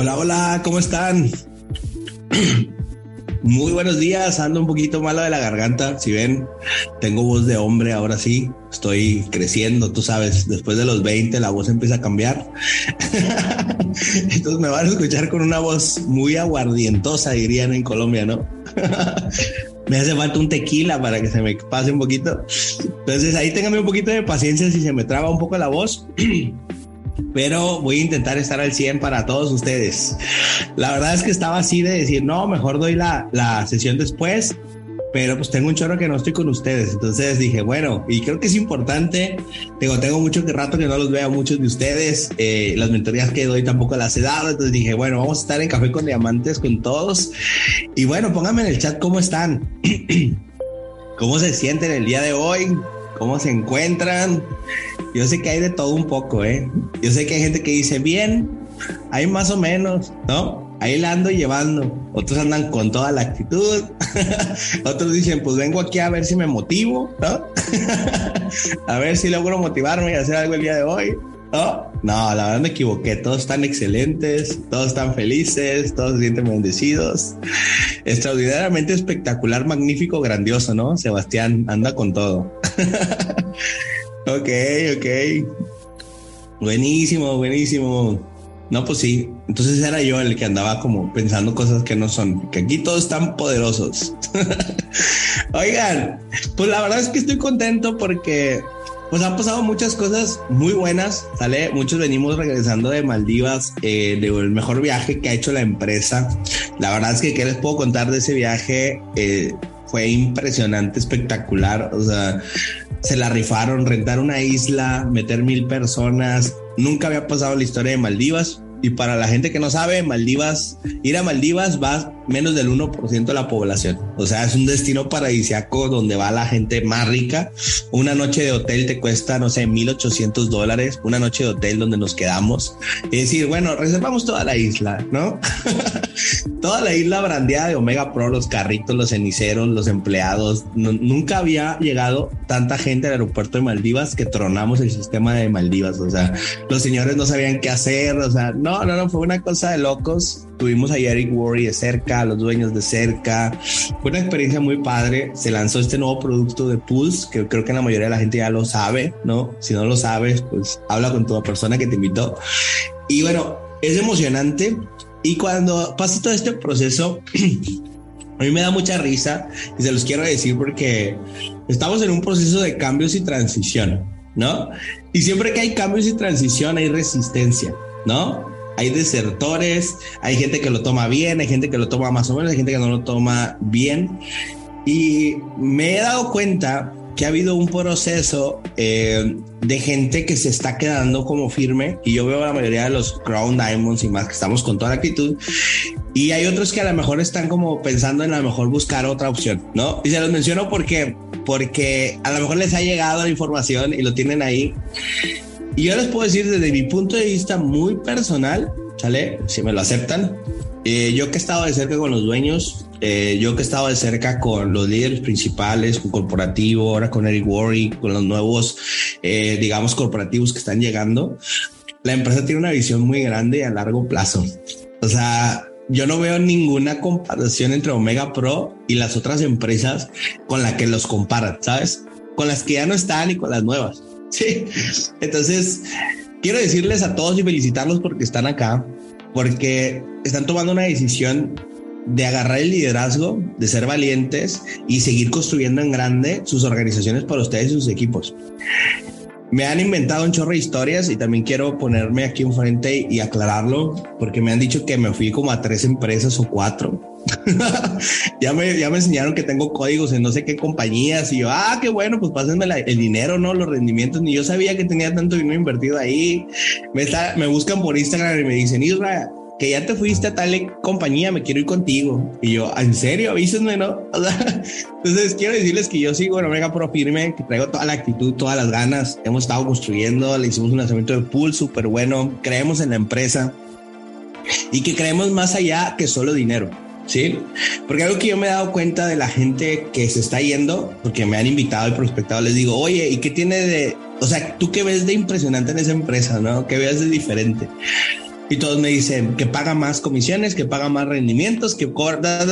Hola, hola, ¿cómo están? Muy buenos días, ando un poquito malo de la garganta. Si ven, tengo voz de hombre ahora sí. Estoy creciendo, tú sabes, después de los 20 la voz empieza a cambiar. Entonces me van a escuchar con una voz muy aguardientosa, dirían en Colombia, ¿no? me hace falta un tequila para que se me pase un poquito. Entonces ahí téngame un poquito de paciencia si se me traba un poco la voz. pero voy a intentar estar al 100 para todos ustedes. La verdad es que estaba así de decir, no, mejor doy la, la sesión después, pero pues tengo un chorro que no estoy con ustedes. Entonces dije, bueno, y creo que es importante, tengo, tengo mucho que rato que no los veo muchos de ustedes, eh, las mentorías que doy tampoco las he dado, entonces dije, bueno, vamos a estar en Café con Diamantes con todos. Y bueno, pónganme en el chat cómo están, cómo se sienten el día de hoy, cómo se encuentran. Yo sé que hay de todo un poco, ¿eh? Yo sé que hay gente que dice, bien, hay más o menos, ¿no? Ahí la ando llevando. Otros andan con toda la actitud. Otros dicen, pues vengo aquí a ver si me motivo, ¿no? a ver si logro motivarme y hacer algo el día de hoy. ¿No? No, la verdad me equivoqué. Todos están excelentes, todos están felices, todos se sienten bendecidos. Extraordinariamente espectacular, magnífico, grandioso, ¿no? Sebastián anda con todo. Ok, ok. Buenísimo, buenísimo. No, pues sí. Entonces era yo el que andaba como pensando cosas que no son, que aquí todos están poderosos. Oigan, pues la verdad es que estoy contento porque pues han pasado muchas cosas muy buenas, ¿sale? Muchos venimos regresando de Maldivas, eh, del mejor viaje que ha hecho la empresa. La verdad es que, ¿qué les puedo contar de ese viaje? Eh, fue impresionante, espectacular. O sea, se la rifaron, rentar una isla, meter mil personas. Nunca había pasado la historia de Maldivas. Y para la gente que no sabe, Maldivas, ir a Maldivas va menos del 1% de la población. O sea, es un destino paradisiaco donde va la gente más rica. Una noche de hotel te cuesta, no sé, 1800 dólares. Una noche de hotel donde nos quedamos. Y decir, bueno, reservamos toda la isla, ¿no? toda la isla brandeada de Omega Pro, los carritos, los ceniceros, los empleados. nunca había llegado tanta gente al aeropuerto de Maldivas que tronamos el sistema de Maldivas. O sea, los señores no sabían qué hacer. O sea, no, no, no, fue una cosa de locos. Tuvimos a Eric Worry de cerca, a los dueños de cerca. Fue una experiencia muy padre. Se lanzó este nuevo producto de Pulse, que creo que la mayoría de la gente ya lo sabe, ¿no? Si no lo sabes, pues habla con toda persona que te invitó. Y bueno, es emocionante. Y cuando pasa todo este proceso, a mí me da mucha risa y se los quiero decir porque estamos en un proceso de cambios y transición, ¿no? Y siempre que hay cambios y transición hay resistencia, ¿no? Hay desertores, hay gente que lo toma bien, hay gente que lo toma más o menos, hay gente que no lo toma bien. Y me he dado cuenta que ha habido un proceso eh, de gente que se está quedando como firme y yo veo a la mayoría de los Crown Diamonds y más que estamos con toda la actitud y hay otros que a lo mejor están como pensando en a lo mejor buscar otra opción, ¿no? Y se los menciono porque porque a lo mejor les ha llegado la información y lo tienen ahí y yo les puedo decir desde mi punto de vista muy personal, ¿sale? Si me lo aceptan, eh, yo que he estado de cerca con los dueños, eh, yo que he estado de cerca con los líderes principales, con corporativo, ahora con Eric Worry, con los nuevos, eh, digamos, corporativos que están llegando, la empresa tiene una visión muy grande a largo plazo. O sea, yo no veo ninguna comparación entre Omega Pro y las otras empresas con las que los comparan, ¿sabes? Con las que ya no están y con las nuevas. Sí. Entonces, quiero decirles a todos y felicitarlos porque están acá, porque están tomando una decisión de agarrar el liderazgo, de ser valientes y seguir construyendo en grande sus organizaciones para ustedes y sus equipos. Me han inventado un chorro de historias y también quiero ponerme aquí enfrente y aclararlo porque me han dicho que me fui como a tres empresas o cuatro ya, me, ya me enseñaron que tengo códigos en no sé qué compañías y yo, ah, qué bueno, pues pásenme el dinero, ¿no? Los rendimientos. Ni yo sabía que tenía tanto dinero invertido ahí. Me, está, me buscan por Instagram y me dicen, Isra, que ya te fuiste a tal compañía, me quiero ir contigo. Y yo, ¿en serio? Avísenme, ¿no? entonces quiero decirles que yo sigo en Omega Pro firme, que traigo toda la actitud, todas las ganas. Hemos estado construyendo, le hicimos un lanzamiento de pool súper bueno, creemos en la empresa y que creemos más allá que solo dinero. ¿Sí? Porque algo que yo me he dado cuenta de la gente que se está yendo, porque me han invitado y prospectado, les digo, oye, ¿y qué tiene de, o sea, tú qué ves de impresionante en esa empresa, ¿no? ¿Qué ves de diferente? Y todos me dicen que paga más comisiones, que paga más rendimientos, que cobra.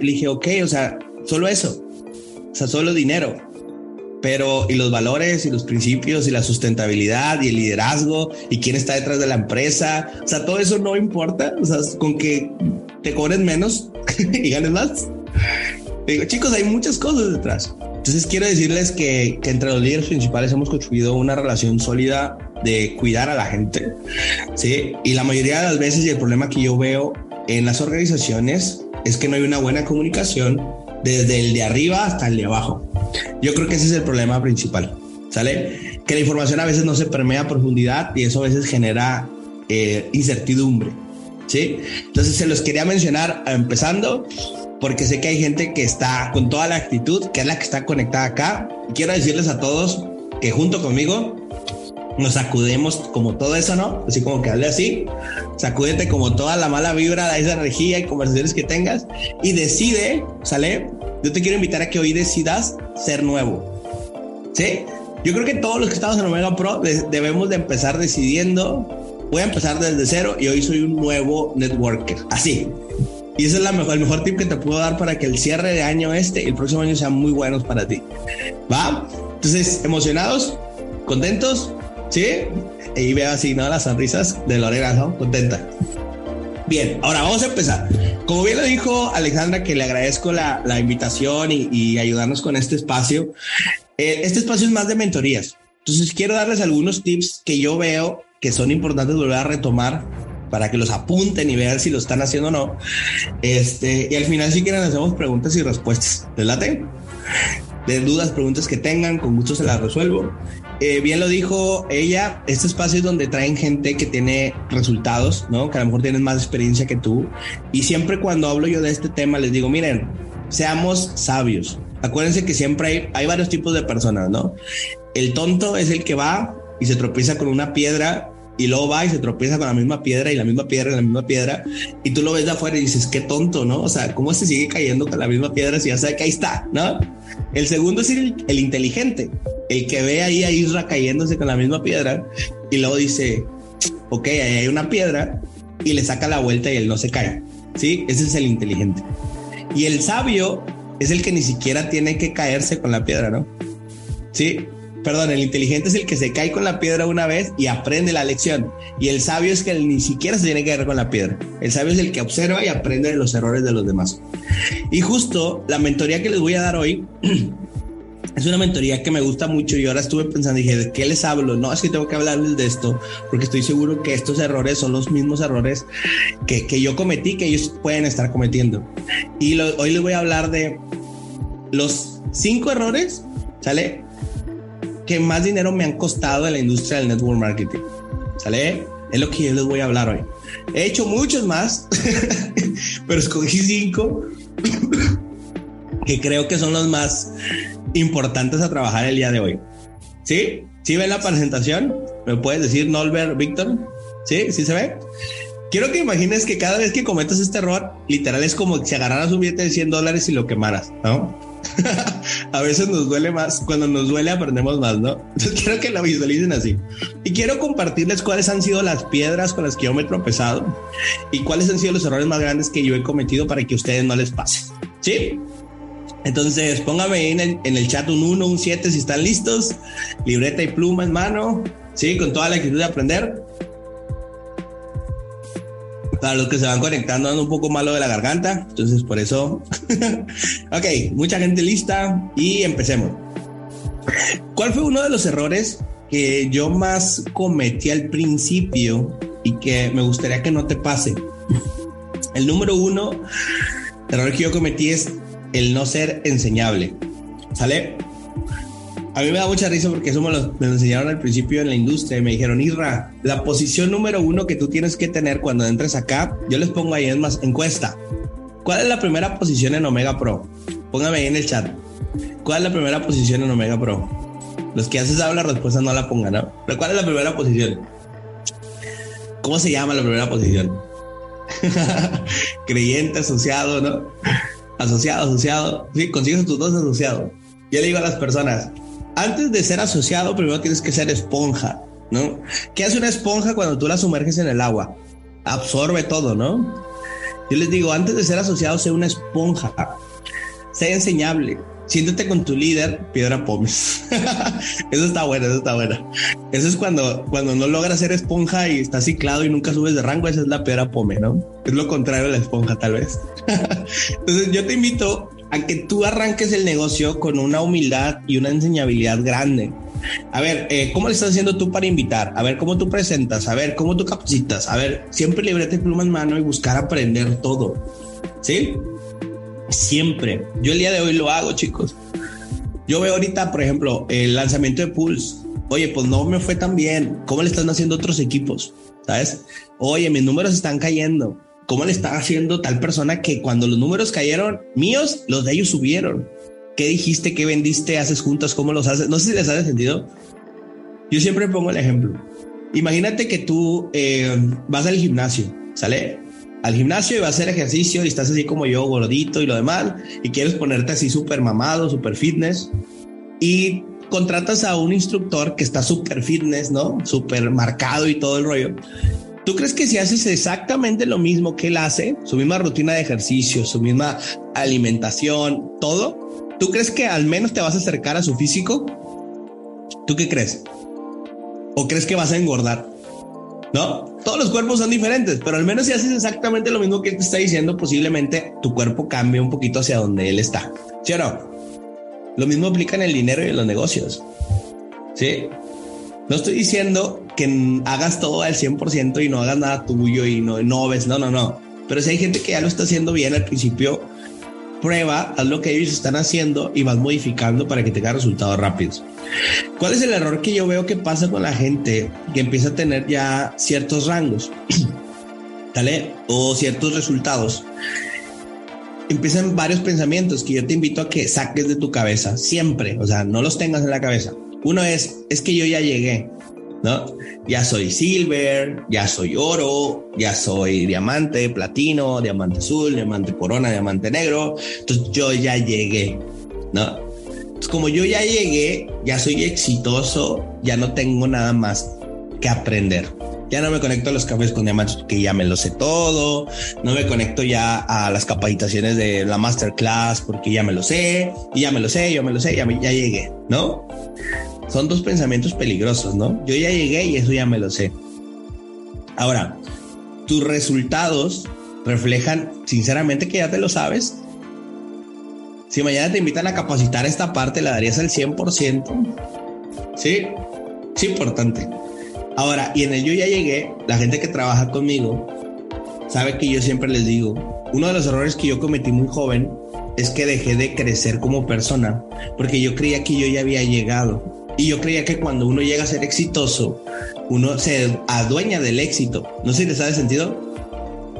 Le dije, ok, o sea, solo eso. O sea, solo dinero. Pero, y los valores y los principios y la sustentabilidad y el liderazgo y quién está detrás de la empresa. O sea, todo eso no importa. O sea, con que te cobres menos y ganes más. Chicos, hay muchas cosas detrás. Entonces quiero decirles que, que, entre los líderes principales hemos construido una relación sólida de cuidar a la gente. Sí, y la mayoría de las veces y el problema que yo veo en las organizaciones es que no hay una buena comunicación desde el de arriba hasta el de abajo. Yo creo que ese es el problema principal. ¿Sale? Que la información a veces no se permea a profundidad y eso a veces genera eh, incertidumbre. ¿Sí? Entonces se los quería mencionar empezando porque sé que hay gente que está con toda la actitud, que es la que está conectada acá. Quiero decirles a todos que junto conmigo nos sacudemos como todo eso, ¿no? Así como que hable así, sacúdete como toda la mala vibra, esa energía y conversaciones que tengas y decide, ¿sale? Yo te quiero invitar a que hoy decidas ser nuevo. ¿Sí? Yo creo que todos los que estamos en Omega Pro debemos de empezar decidiendo, voy a empezar desde cero y hoy soy un nuevo networker. Así. Y ese es la mejor, el mejor tip que te puedo dar para que el cierre de año este y el próximo año sean muy buenos para ti. ¿Va? Entonces, emocionados, contentos, ¿sí? Y veo así, ¿no? Las sonrisas de Lorena, ¿no? Contenta. Bien, ahora vamos a empezar. Como bien lo dijo Alexandra, que le agradezco la, la invitación y, y, ayudarnos con este espacio. Eh, este espacio es más de mentorías. Entonces, quiero darles algunos tips que yo veo que son importantes volver a retomar para que los apunten y vean si lo están haciendo o no. Este, y al final, si quieren, hacemos preguntas y respuestas. ¿Les late? De dudas, preguntas que tengan, con gusto se las resuelvo. Eh, bien lo dijo ella, este espacio es donde traen gente que tiene resultados, ¿no? Que a lo mejor tienen más experiencia que tú. Y siempre cuando hablo yo de este tema, les digo, miren, seamos sabios. Acuérdense que siempre hay, hay varios tipos de personas, ¿no? El tonto es el que va y se tropieza con una piedra y luego va y se tropieza con la misma piedra y la misma piedra y la misma piedra y tú lo ves de afuera y dices, qué tonto, ¿no? O sea, ¿cómo se sigue cayendo con la misma piedra si ya sabe que ahí está, ¿no? El segundo es el, el inteligente, el que ve ahí a Isra cayéndose con la misma piedra y luego dice, ok, ahí hay una piedra y le saca la vuelta y él no se cae, ¿sí? Ese es el inteligente. Y el sabio es el que ni siquiera tiene que caerse con la piedra, ¿no? Sí, perdón, el inteligente es el que se cae con la piedra una vez y aprende la lección. Y el sabio es que ni siquiera se tiene que caer con la piedra. El sabio es el que observa y aprende de los errores de los demás. Y justo la mentoría que les voy a dar hoy es una mentoría que me gusta mucho y ahora estuve pensando, dije, ¿de qué les hablo? No, es que tengo que hablarles de esto, porque estoy seguro que estos errores son los mismos errores que, que yo cometí, que ellos pueden estar cometiendo. Y hoy les voy a hablar de los cinco errores, ¿sale? Que más dinero me han costado en la industria del network marketing. ¿Sale? Es lo que yo les voy a hablar hoy. He hecho muchos más, pero escogí cinco que creo que son los más importantes a trabajar el día de hoy. ¿Sí? ¿Sí ven la presentación? ¿Me puedes decir, Nolbert, Víctor? ¿Sí? ¿Sí se ve? Quiero que imagines que cada vez que cometas este error, literal es como si agarraras un billete de 100 dólares y lo quemaras, ¿no? a veces nos duele más, cuando nos duele aprendemos más, ¿no? Entonces quiero que lo visualicen así. Y quiero compartirles cuáles han sido las piedras con las que yo me he tropezado y cuáles han sido los errores más grandes que yo he cometido para que a ustedes no les pase. ¿Sí? Entonces, póngame en el, chat un 1, un 7 si están listos, libreta y pluma en mano, ¿sí? Con toda la actitud de aprender. Para los que se van conectando, ando un poco malo de la garganta. Entonces, por eso. ok, mucha gente lista y empecemos. ¿Cuál fue uno de los errores que yo más cometí al principio y que me gustaría que no te pase? El número uno, error que yo cometí es el no ser enseñable. ¿Sale? A mí me da mucha risa porque eso me lo, enseñaron al principio en la industria y me dijeron, Irra, la posición número uno que tú tienes que tener cuando entres acá, yo les pongo ahí, es más, encuesta. ¿Cuál es la primera posición en Omega Pro? Póngame ahí en el chat. ¿Cuál es la primera posición en Omega Pro? Los que haces la respuesta no la pongan, ¿no? Pero ¿cuál es la primera posición? ¿Cómo se llama la primera posición? Creyente, asociado, ¿no? Asociado, asociado. Sí, consigues tus dos asociados. Yo le digo a las personas, antes de ser asociado, primero tienes que ser esponja, ¿no? ¿Qué hace una esponja cuando tú la sumerges en el agua? absorbe todo, ¿no? Yo les digo, antes de ser asociado, sea una esponja, sea enseñable, siéntate con tu líder, piedra pomes. eso está bueno, eso está bueno. Eso es cuando, cuando no logras ser esponja y estás ciclado y nunca subes de rango, esa es la piedra pome, ¿no? Es lo contrario a la esponja, tal vez. Entonces, yo te invito a que tú arranques el negocio con una humildad y una enseñabilidad grande. A ver, eh, ¿cómo le estás haciendo tú para invitar? A ver, ¿cómo tú presentas? A ver, ¿cómo tú capacitas? A ver, siempre librete pluma en mano y buscar aprender todo. ¿Sí? Siempre. Yo el día de hoy lo hago, chicos. Yo veo ahorita, por ejemplo, el lanzamiento de Pulse. Oye, pues no me fue tan bien. ¿Cómo le están haciendo otros equipos? ¿Sabes? Oye, mis números están cayendo. ¿Cómo le está haciendo tal persona que cuando los números cayeron míos, los de ellos subieron? ¿Qué dijiste? ¿Qué vendiste? ¿Haces juntas? ¿Cómo los haces? No sé si les hace sentido. Yo siempre pongo el ejemplo. Imagínate que tú eh, vas al gimnasio, ¿sale? Al gimnasio y vas a hacer ejercicio y estás así como yo, gordito y lo demás, y quieres ponerte así súper mamado, súper fitness, y contratas a un instructor que está súper fitness, ¿no? Súper marcado y todo el rollo. ¿Tú crees que si haces exactamente lo mismo que él hace, su misma rutina de ejercicio, su misma alimentación, todo, ¿Tú crees que al menos te vas a acercar a su físico? ¿Tú qué crees? ¿O crees que vas a engordar? ¿No? Todos los cuerpos son diferentes, pero al menos si haces exactamente lo mismo que él te está diciendo, posiblemente tu cuerpo cambie un poquito hacia donde él está. ¿Sí no? Lo mismo aplica en el dinero y en los negocios. ¿Sí? No estoy diciendo que hagas todo al 100% y no hagas nada tuyo y no, no ves, no, no, no. Pero si hay gente que ya lo está haciendo bien al principio, prueba, haz lo que ellos están haciendo y vas modificando para que tenga resultados rápidos. ¿Cuál es el error que yo veo que pasa con la gente que empieza a tener ya ciertos rangos? ¿Vale? O ciertos resultados. Empiezan varios pensamientos que yo te invito a que saques de tu cabeza siempre, o sea, no los tengas en la cabeza. Uno es, es que yo ya llegué, ¿no? Ya soy silver, ya soy oro, ya soy diamante, platino, diamante azul, diamante corona, diamante negro. Entonces yo ya llegué, ¿no? Entonces, como yo ya llegué, ya soy exitoso, ya no tengo nada más que aprender. Ya no me conecto a los cafés con diamantes porque ya me lo sé todo. No me conecto ya a las capacitaciones de la masterclass porque ya me lo sé. Y ya me lo sé, yo me lo sé, ya, ya llegué, ¿no? Son dos pensamientos peligrosos, ¿no? Yo ya llegué y eso ya me lo sé. Ahora, tus resultados reflejan sinceramente que ya te lo sabes. Si mañana te invitan a capacitar esta parte, ¿la darías al 100%? Sí, es importante. Ahora, y en el yo ya llegué, la gente que trabaja conmigo sabe que yo siempre les digo, uno de los errores que yo cometí muy joven es que dejé de crecer como persona, porque yo creía que yo ya había llegado y yo creía que cuando uno llega a ser exitoso, uno se adueña del éxito. No sé si les hace sentido.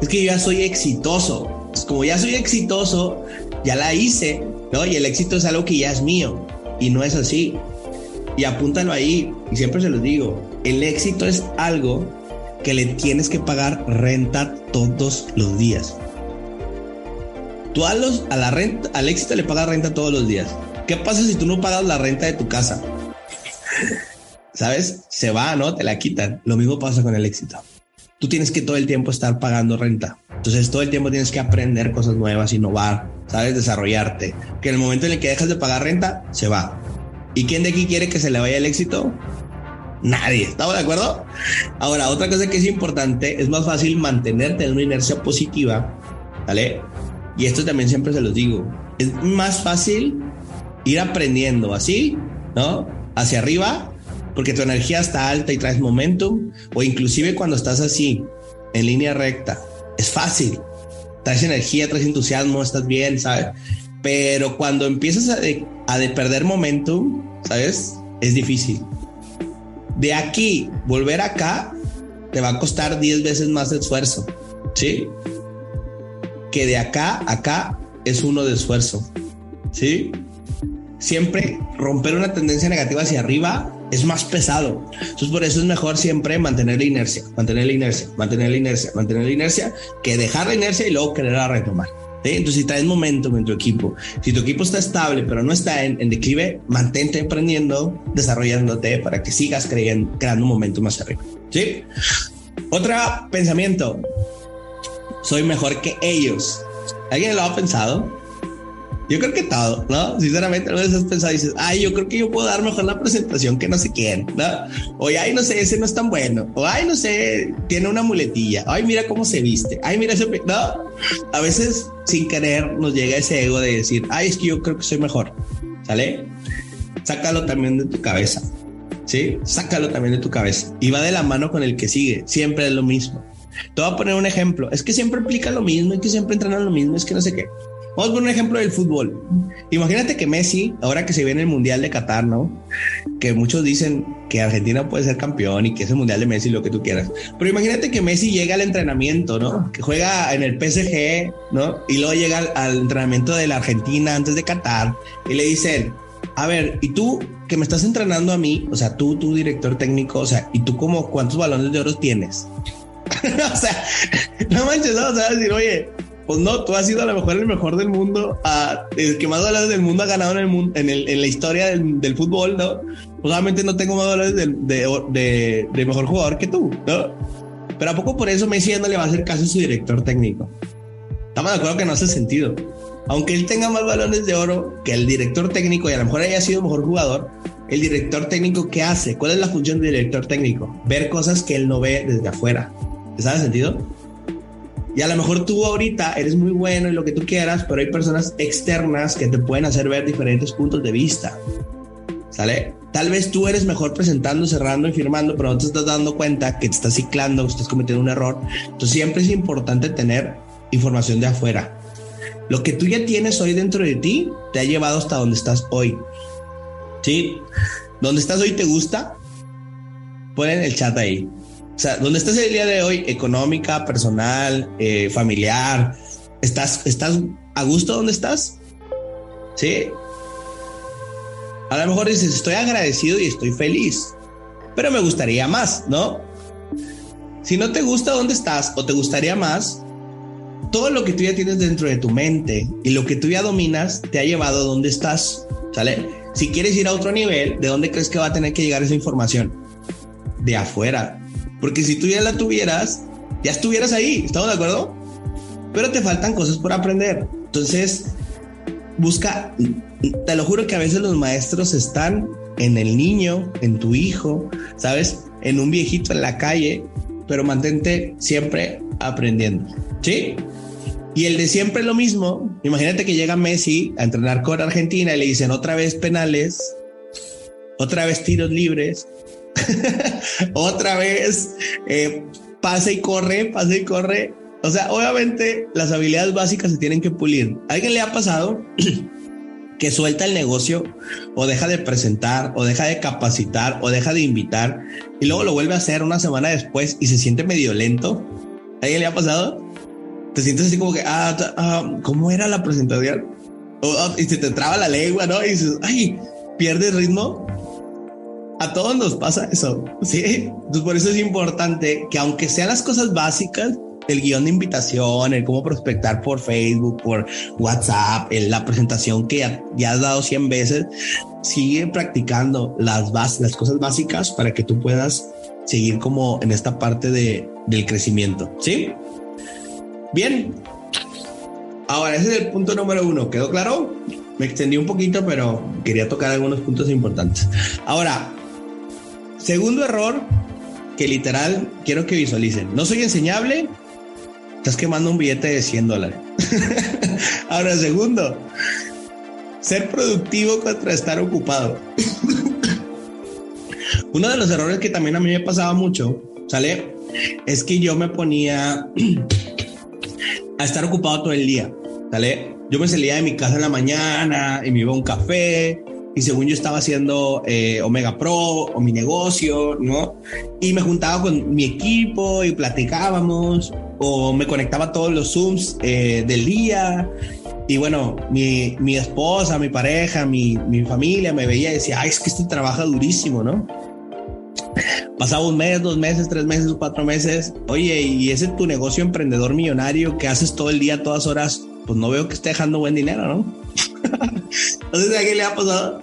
Es que yo ya soy exitoso. como ya soy exitoso, ya la hice, ¿no? Y el éxito es algo que ya es mío. Y no es así. Y apúntalo ahí. Y siempre se los digo. El éxito es algo que le tienes que pagar renta todos los días. Tú a, los, a la renta, al éxito le pagas renta todos los días. ¿Qué pasa si tú no pagas la renta de tu casa? ¿sabes? Se va, ¿no? Te la quitan. Lo mismo pasa con el éxito. Tú tienes que todo el tiempo estar pagando renta. Entonces todo el tiempo tienes que aprender cosas nuevas, innovar, ¿sabes? Desarrollarte. Que en el momento en el que dejas de pagar renta, se va. ¿Y quién de aquí quiere que se le vaya el éxito? Nadie. ¿Estamos de acuerdo? Ahora, otra cosa que es importante, es más fácil mantenerte en una inercia positiva, ¿vale? Y esto también siempre se los digo. Es más fácil ir aprendiendo así, ¿no? Hacia arriba porque tu energía está alta y traes momentum, o inclusive cuando estás así, en línea recta, es fácil. Traes energía, traes entusiasmo, estás bien, ¿sabes? Pero cuando empiezas a a de perder momentum, ¿sabes? Es difícil. De aquí, volver acá, te va a costar 10 veces más esfuerzo, ¿sí? Que de acá acá es uno de esfuerzo, ¿sí? Siempre romper una tendencia negativa hacia arriba es más pesado. Entonces, por eso es mejor siempre mantener la inercia, mantener la inercia, mantener la inercia, mantener la inercia, que dejar la inercia y luego querer retomar. Entonces, si traes momentum en tu equipo, si tu equipo está estable, pero no está en, declive, mantente aprendiendo, desarrollándote para que sigas creyendo, creando un momento más arriba. ¿Sí? Otro pensamiento. Soy mejor que ellos. ¿Alguien lo ha pensado? Yo creo que todo, ¿no? Sinceramente, a veces has pensado y dices, ay, yo creo que yo puedo dar mejor la presentación que no sé quién, ¿no? O ay, no sé, ese no es tan bueno. O ay, no sé, tiene una muletilla. Ay, mira cómo se viste. Ay, mira ese. No, a veces sin querer nos llega ese ego de decir, ay, es que yo creo que soy mejor. ¿Sale? Sácalo también de tu cabeza. ¿Sí? Sácalo también de tu cabeza. Y va de la mano con el que sigue. Siempre es lo mismo. Te voy a poner un ejemplo. Es que siempre implica lo mismo, y que siempre entrenan lo mismo, es que no sé qué. Vamos a poner un ejemplo del fútbol. Imagínate que Messi, ahora que se viene el Mundial de Qatar, ¿no? Que muchos dicen que Argentina puede ser campeón y que es el Mundial de Messi, lo que tú quieras. Pero imagínate que Messi llega al entrenamiento, ¿no? Que juega en el PSG, ¿no? Y luego llega al, entrenamiento de la Argentina antes de Qatar y le dicen, a ver, ¿y tú que me estás entrenando a mí? O sea, tú, tu director técnico, o sea, ¿y tú como cuántos balones de oro tienes? o sea, no manches, o sea, decir, oye, pues no, tú has sido a lo mejor el mejor del mundo, el que más dólares del mundo ha ganado en el en, la historia del, fútbol, ¿no? Pues obviamente no tengo más dólares de, mejor jugador que tú, ¿no? Pero a poco por eso Messi ya no le va a hacer caso a su director técnico. Estamos de acuerdo que no hace sentido. Aunque él tenga más balones de oro que el director técnico y a lo mejor haya sido mejor jugador, el director técnico, ¿qué hace? ¿Cuál es la función del director técnico? Ver cosas que él no ve desde afuera. ¿Te hace sentido? Y a lo mejor tú ahorita eres muy bueno en lo que tú quieras, pero hay personas externas que te pueden hacer ver diferentes puntos de vista. ¿Sale? Tal vez tú eres mejor presentando, cerrando y firmando, pero no te estás dando cuenta que te estás ciclando, que estás cometiendo un error. Entonces siempre es importante tener información de afuera. Lo que tú ya tienes hoy dentro de ti te ha llevado hasta donde estás hoy. ¿Sí? ¿Dónde estás hoy te gusta? Pon en el chat ahí. O sea, ¿dónde estás el día de hoy? Económica, personal, eh, familiar. ¿Estás, ¿Estás a gusto donde estás? Sí. A lo mejor dices, estoy agradecido y estoy feliz, pero me gustaría más, ¿no? Si no te gusta dónde estás o te gustaría más, todo lo que tú ya tienes dentro de tu mente y lo que tú ya dominas te ha llevado a donde estás, ¿sale? Si quieres ir a otro nivel, ¿de dónde crees que va a tener que llegar esa información? De afuera, porque si tú ya la tuvieras, ya estuvieras ahí, ¿estamos de acuerdo? Pero te faltan cosas por aprender. Entonces, busca, te lo juro que a veces los maestros están en el niño, en tu hijo, ¿sabes? En un viejito en la calle, pero mantente siempre aprendiendo. ¿Sí? Y el de siempre lo mismo. Imagínate que llega Messi a entrenar con Argentina y le dicen otra vez penales, otra vez tiros libres, otra vez, eh, pase y corre, pase y corre. O sea, obviamente las habilidades básicas se tienen que pulir. ¿A alguien le ha pasado que suelta el negocio o deja de presentar o deja de capacitar o deja de invitar y luego lo vuelve a hacer una semana después y se siente medio lento? ¿A alguien le ha pasado? Te sientes así como que, ah, ah ¿cómo era la presentación? Ah, y se te traba la lengua, ¿no? Y dices, ay, pierde ritmo a todos nos pasa eso, ¿sí? Entonces por eso es importante que aunque sean las cosas básicas, el guion de invitación, el cómo prospectar por Facebook, por WhatsApp, la presentación que ya, has dado 100 veces, sigue practicando las bases, las cosas básicas para que tú puedas seguir como en esta parte de, del crecimiento, ¿sí? Bien. Ahora, ese es el punto número uno. ¿Quedó claro? Me extendí un poquito, pero quería tocar algunos puntos importantes. Ahora, Segundo error que literal quiero que visualicen. No soy enseñable. Estás quemando un billete de 100 dólares. Ahora, segundo, ser productivo contra estar ocupado. Uno de los errores que también a mí me pasaba mucho, ¿sale? Es que yo me ponía a estar ocupado todo el día, ¿sale? Yo me salía de mi casa en la mañana y me iba a un café y según yo estaba haciendo eh, Omega Pro o mi negocio, ¿no? Y me juntaba con mi equipo y platicábamos o me conectaba a todos los Zooms eh, del día. Y bueno, mi, mi esposa, mi pareja, mi, mi, familia me veía y decía, ay, es que este trabaja durísimo, ¿no? Pasaba un mes, dos meses, tres meses, cuatro meses. Oye, y ese tu negocio emprendedor millonario que haces todo el día, todas horas, pues no veo que esté dejando buen dinero, ¿no? Entonces, ¿a qué le ha pasado?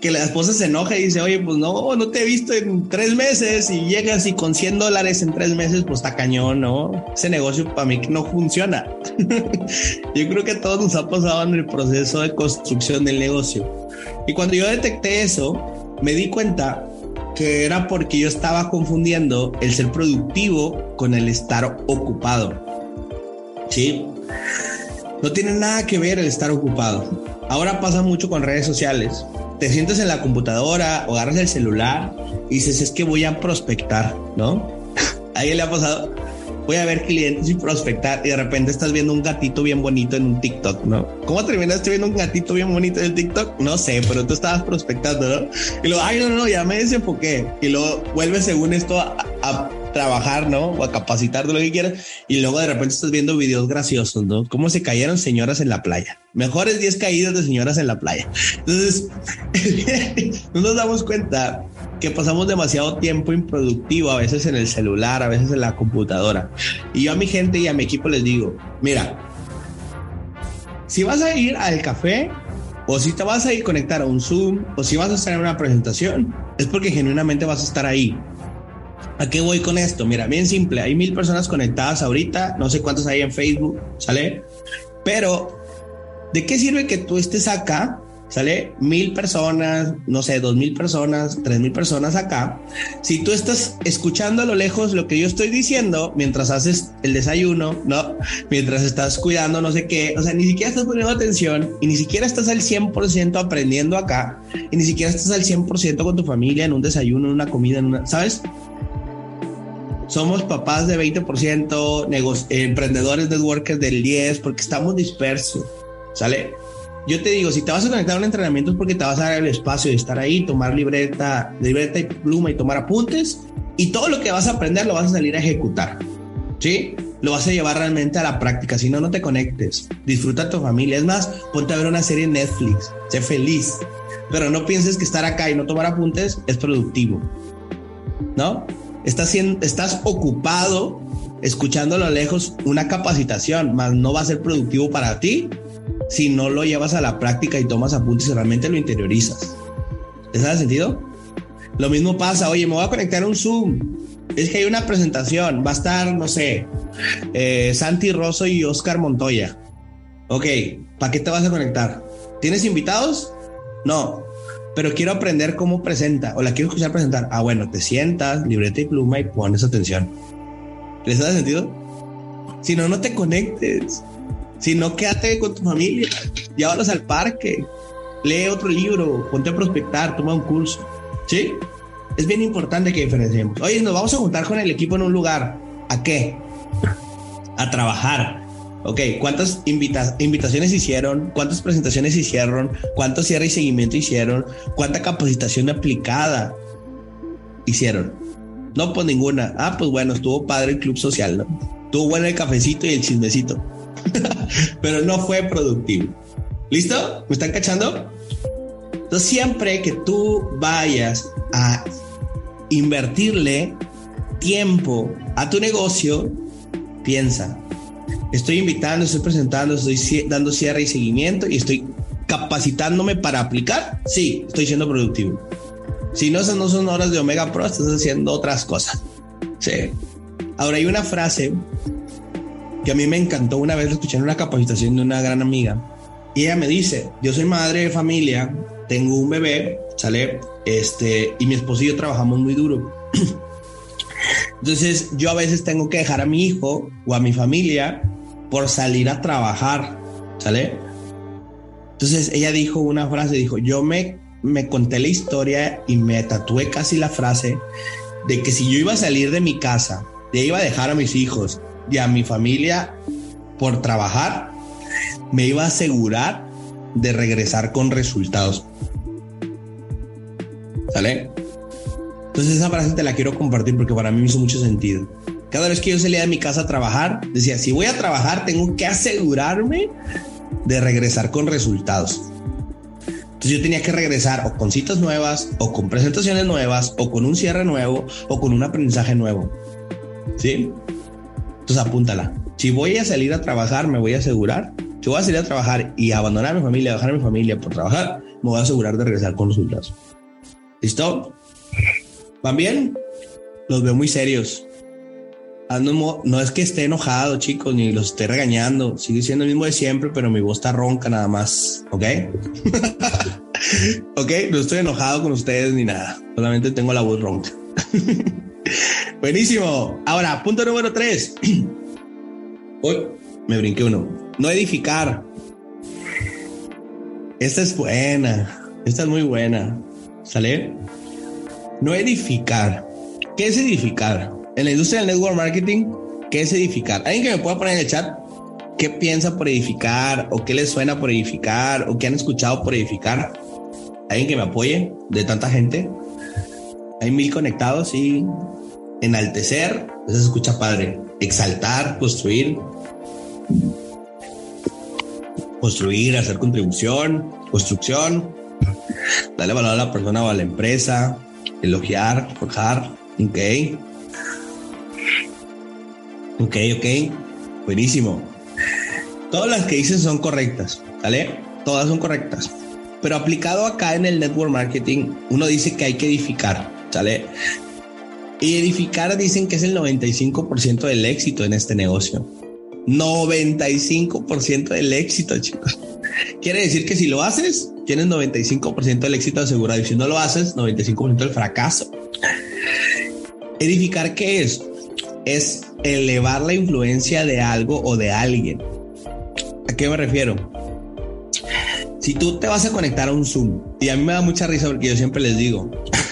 que la esposa se enoja y dice, oye, pues no, no te he visto en tres meses y llegas y con 100 dólares en tres meses, pues está cañón, ¿no? Ese negocio para mí no funciona. yo creo que a todos nos ha pasado en el proceso de construcción del negocio. Y cuando yo detecté eso, me di cuenta que era porque yo estaba confundiendo el ser productivo con el estar ocupado. Sí. No tiene nada que ver el estar ocupado. Ahora pasa mucho con redes sociales te sientes en la computadora o agarras el celular y dices, es que voy a prospectar, ¿no? ¿A le ha pasado? Voy a ver clientes y prospectar y de repente estás viendo un gatito bien bonito en un TikTok, ¿no? ¿Cómo terminaste viendo un gatito bien bonito en el TikTok? No sé, pero tú estabas prospectando, ¿no? Y luego, ay, no, no, ya me desenfoqué. Y luego vuelves según esto a trabajar, ¿no? O a capacitar de lo que quieras. Y luego de repente estás viendo videos graciosos, ¿no? Cómo se cayeron señoras en la playa. Mejores 10 caídas de señoras en la playa. Entonces, no nos damos cuenta que pasamos demasiado tiempo improductivo, a veces en el celular, a veces en la computadora. Y yo a mi gente y a mi equipo les digo, mira, si vas a ir al café, o si te vas a ir a conectar a un Zoom, o si vas a estar en una presentación, es porque genuinamente vas a estar ahí. ¿A qué voy con esto? Mira, bien simple, hay mil personas conectadas ahorita, no sé cuántos hay en Facebook, ¿sale? Pero, ¿de qué sirve que tú estés acá? ¿Sale? Mil personas, no sé, dos mil personas, tres mil personas acá. Si tú estás escuchando a lo lejos lo que yo estoy diciendo mientras haces el desayuno, ¿no? Mientras estás cuidando no sé qué, o sea, ni siquiera estás poniendo atención y ni siquiera estás al 100% aprendiendo acá y ni siquiera estás al 100% con tu familia en un desayuno, en una comida, en una, ¿sabes? Somos papás de 20%, emprendedores networkers del 10%, porque estamos dispersos, ¿sale? Yo te digo, si te vas a conectar a un entrenamiento es porque te vas a dar el espacio de estar ahí, tomar libreta, libreta y pluma y tomar apuntes, y todo lo que vas a aprender lo vas a salir a ejecutar, ¿sí? Lo vas a llevar realmente a la práctica, si no, no te conectes, disfruta a tu familia, es más, ponte a ver una serie en Netflix, sé feliz, pero no pienses que estar acá y no tomar apuntes es productivo, ¿no? Estás, estás ocupado escuchando a lo lejos una capacitación, más no va a ser productivo para ti si no lo llevas a la práctica y tomas apuntes y realmente lo interiorizas. ¿Te hace sentido? Lo mismo pasa, oye, me voy a conectar a un Zoom. Es que hay una presentación, va a estar, no sé, eh, Santi Rosso y Oscar Montoya. Ok, ¿para qué te vas a conectar? ¿Tienes invitados? No, pero quiero aprender cómo presenta o la quiero escuchar presentar. Ah, bueno, te sientas, libreta y pluma y pones atención. ¿Les da sentido? Si no, no te conectes. Si no, quédate con tu familia. Llévalos al parque. Lee otro libro. Ponte a prospectar. Toma un curso. ¿Sí? Es bien importante que diferenciemos. Oye, nos vamos a juntar con el equipo en un lugar. ¿A qué? A trabajar Ok, ¿cuántas invitaciones hicieron? ¿Cuántas presentaciones hicieron? ¿Cuánto cierre y seguimiento hicieron? ¿Cuánta capacitación aplicada hicieron? No, pues ninguna. Ah, pues bueno, estuvo padre el club social, ¿no? Estuvo bueno el cafecito y el chismecito. Pero no fue productivo. ¿Listo? ¿Me están cachando? Entonces, siempre que tú vayas a invertirle tiempo a tu negocio, piensa, Estoy invitando, estoy presentando, estoy dando cierre y seguimiento y estoy capacitándome para aplicar. Sí, estoy siendo productivo. Si no, esas no son horas de Omega Pro, estás haciendo otras cosas. Sí. Ahora hay una frase que a mí me encantó una vez, escuché en una capacitación de una gran amiga. Y ella me dice, yo soy madre de familia, tengo un bebé, sale, este, y mi esposo y yo trabajamos muy duro. Entonces yo a veces tengo que dejar a mi hijo o a mi familia por salir a trabajar, ¿sale? Entonces ella dijo una frase, dijo, yo me, me conté la historia y me tatué casi la frase de que si yo iba a salir de mi casa, de iba a dejar a mis hijos y a mi familia por trabajar, me iba a asegurar de regresar con resultados. ¿Sale? Entonces esa frase te la quiero compartir porque para mí me hizo mucho sentido. Cada vez que yo salía de mi casa a trabajar, decía, si voy a trabajar, tengo que asegurarme de regresar con resultados. Entonces yo tenía que regresar o con citas nuevas, o con presentaciones nuevas, o con un cierre nuevo, o con un aprendizaje nuevo. ¿Sí? Entonces apúntala. Si voy a salir a trabajar, me voy a asegurar. Si voy a salir a trabajar y abandonar a mi familia, dejar a mi familia por trabajar, me voy a asegurar de regresar con resultados. ¿Listo? ¿Van bien? Los veo muy serios. no es que esté enojado, chicos, ni los esté regañando. Sigue siendo el mismo de siempre, pero mi voz está ronca nada más. ¿Ok? ok, no estoy enojado con ustedes ni nada. Solamente tengo la voz ronca. Buenísimo. Ahora, punto número tres. Uy, me brinqué uno. No edificar. Esta es buena. Esta es muy buena. ¿Sale? No edificar. ¿Qué es edificar? En la industria del network marketing, ¿qué es edificar? ¿Alguien que me pueda poner en el chat qué piensa por edificar o qué le suena por edificar o qué han escuchado por edificar? ¿Alguien que me apoye de tanta gente? Hay mil conectados y enaltecer, eso se escucha padre. Exaltar, construir, construir, hacer contribución, construcción, darle valor a la persona o a la empresa, elogiar, forjar, ok. Ok, ok, buenísimo. Todas las que dices son correctas, ¿vale? Todas son correctas. Pero aplicado acá en el network marketing, uno dice que hay que edificar, ¿sale? Y edificar dicen que es el 95% del éxito en este negocio. 95% del éxito, chicos. Quiere decir que si lo haces, tienes 95% del éxito asegurado y si no lo haces, 95% del fracaso. Edificar, ¿qué es? Es elevar la influencia de algo o de alguien. ¿A qué me refiero? Si tú te vas a conectar a un Zoom, y a mí me da mucha risa porque yo siempre les digo,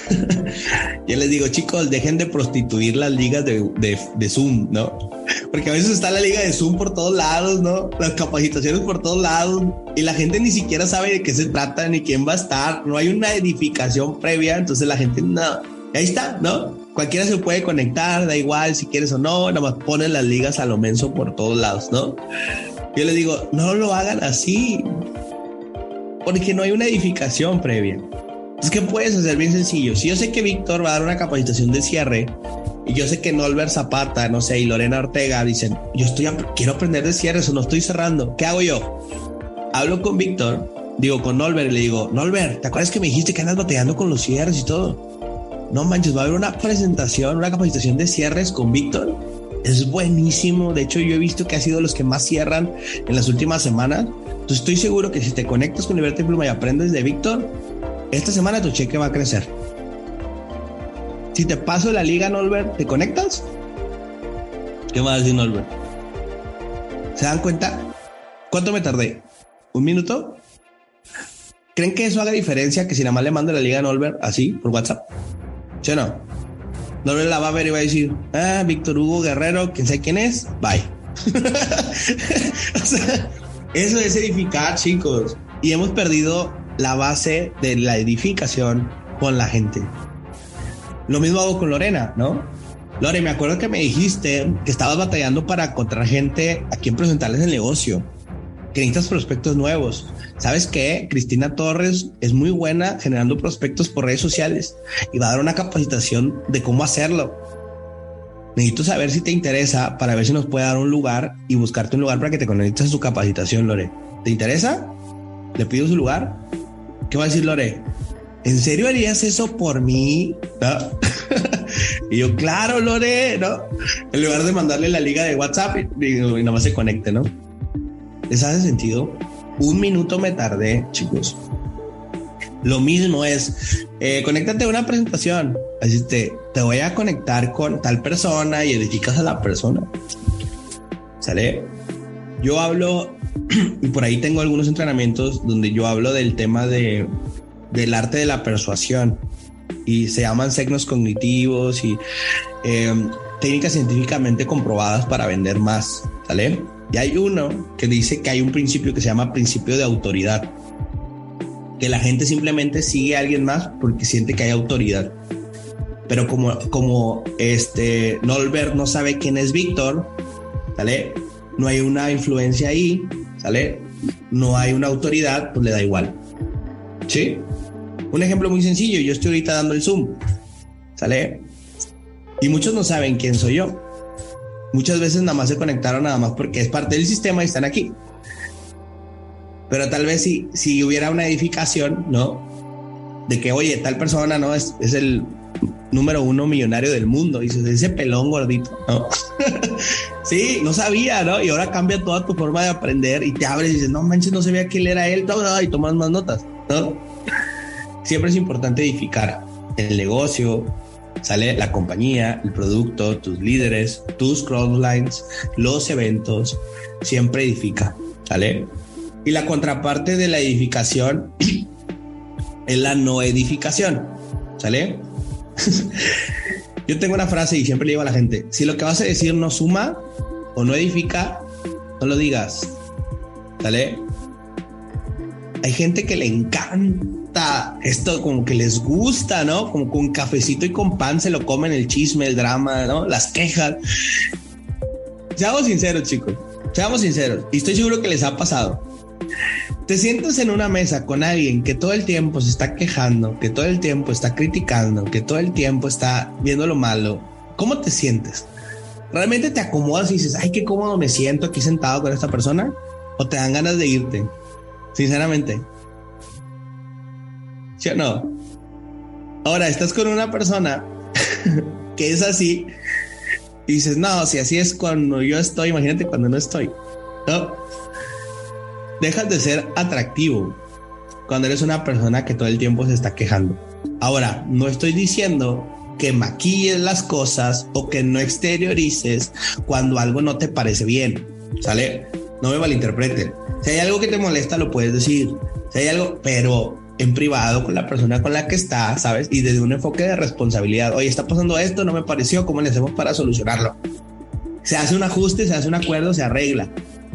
yo les digo, chicos, dejen de prostituir las ligas de, de, Zoom, ¿no? Porque a veces está la liga de Zoom por todos lados, ¿no? Las capacitaciones por todos lados y la gente ni siquiera sabe de qué se trata ni quién va a estar. No hay una edificación previa, entonces la gente no. Ahí está, ¿no? Cualquiera se puede conectar, da igual si quieres o no, nada más ponen las ligas a lo menso por todos lados, ¿no? Yo les digo, no lo hagan así, porque no hay una edificación previa. Es que puedes hacer bien sencillo. Si yo sé que Víctor va a dar una capacitación de cierre y yo sé que Nolbert Zapata, no sé, y Lorena Ortega dicen, yo estoy quiero aprender de cierres o no estoy cerrando. ¿Qué hago yo? Hablo con Víctor, digo con Nolbert y le digo, Nolbert, ¿te acuerdas que me dijiste que andas batallando con los cierres y todo? No manches, va a haber una presentación, una capacitación de cierres con Víctor. Es buenísimo. De hecho, yo he visto que ha sido los que más cierran en las últimas semanas. Entonces, estoy seguro que si te conectas con Libertad y Pluma y aprendes de Víctor, esta semana tu cheque va a crecer. Si te paso la liga, Nolbert, ¿te conectas? ¿Qué va a decir Nolbert? ¿Se dan cuenta? ¿Cuánto me tardé? ¿Un minuto? ¿Creen que eso haga diferencia que si nada más le mando la liga a Nolbert así por WhatsApp? ¿Sí o no? Nolbert la va a ver y va a decir, ah, Víctor Hugo Guerrero, quién sabe quién es, bye. o sea, eso es edificar, chicos. Y hemos perdido la base de la edificación con la gente. Lo mismo hago con Lorena, ¿no? Lore, me acuerdo que me dijiste que estabas batallando para encontrar gente a quien presentarles el negocio, que necesitas prospectos nuevos. ¿Sabes qué? Cristina Torres es muy buena generando prospectos por redes sociales y va a dar una capacitación de cómo hacerlo. Necesito saber si te interesa para ver si nos puede dar un lugar y buscarte un lugar para que te conectes a su capacitación, Lore. ¿Te interesa? ¿Le pido su lugar? ¿Qué va a decir Lore? ¿En serio harías eso por mí? y yo, claro, Lore, ¿no? En lugar de mandarle la liga de WhatsApp y, y nada más se conecte, ¿no? ¿Les hace sentido? Un minuto me tardé, chicos. Lo mismo es, eh, conéctate a una presentación. Así te, te voy a conectar con tal persona y edificas a la persona. ¿Sale? Yo hablo y por ahí tengo algunos entrenamientos donde yo hablo del tema de, del arte de la persuasión y se llaman signos cognitivos y eh, técnicas científicamente comprobadas para vender más, ¿sale? Y hay uno que dice que hay un principio que se llama principio de autoridad, que la gente simplemente sigue a alguien más porque siente que hay autoridad. Pero como, como este Nolbert no sabe quién es Víctor, ¿sale? No hay una influencia ahí, ¿sale? No hay una autoridad, pues le da igual. ¿Sí? Un ejemplo muy sencillo, yo estoy ahorita dando el Zoom, ¿sale? Y muchos no saben quién soy yo. Muchas veces nada más se conectaron nada más porque es parte del sistema y están aquí. Pero tal vez si, si hubiera una edificación, ¿no? De que, oye, tal persona, ¿no? Es, es el número uno millonario del mundo. Y dices, ese pelón gordito, ¿no? sí, no sabía, ¿no? Y ahora cambia toda tu forma de aprender y te abres y dices, no manches, no sabía que él era él, y tomas más notas, ¿no? Siempre es importante edificar el negocio, sale la compañía, el producto, tus líderes, tus crosslines, los eventos, siempre edifica, ¿sale? Y la contraparte de la edificación es la no edificación, ¿sale? Yo tengo una frase y siempre le digo a la gente, si lo que vas a decir no suma o no edifica, no lo digas. ¿Sale? Hay gente que le encanta esto, como que les gusta, ¿no? Como con cafecito y con pan se lo comen el chisme, el drama, ¿no? Las quejas. Seamos sinceros, chicos. Seamos sinceros. Y estoy seguro que les ha pasado te sientas en una mesa con alguien que todo el tiempo se está quejando, que todo el tiempo está criticando, que todo el tiempo está viendo lo malo, ¿cómo te sientes? ¿Realmente te acomodas y dices, ay, qué cómodo me siento aquí sentado con esta persona? ¿O te dan ganas de irte? Sinceramente. ¿Sí o no? Ahora, estás con una persona que es así y dices, no, si así es cuando yo estoy, imagínate cuando no estoy. ¿No? Dejas de ser atractivo cuando eres una persona que todo el tiempo se está quejando. Ahora, no estoy diciendo que maquilles las cosas o que no exteriorices cuando algo no te parece bien, ¿sale? No me malinterpreten. Si hay algo que te molesta, lo puedes decir. Si hay algo, pero en privado con la persona con la que está, ¿sabes? Y desde un enfoque de responsabilidad. Oye, está pasando esto, no me pareció, ¿cómo le hacemos para solucionarlo? Se hace un ajuste, se hace un acuerdo, se arregla,